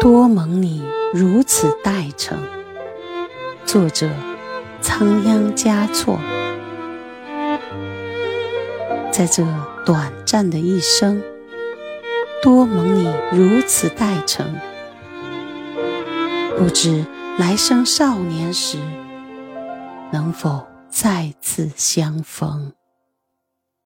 多蒙你如此待诚。作者仓央嘉措。在这短暂的一生多蒙你如此待诚。不知来生少年时能否再次相逢？